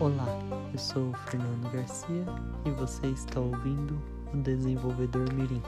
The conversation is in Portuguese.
Olá, eu sou o Fernando Garcia e você está ouvindo o Desenvolvedor Mirim.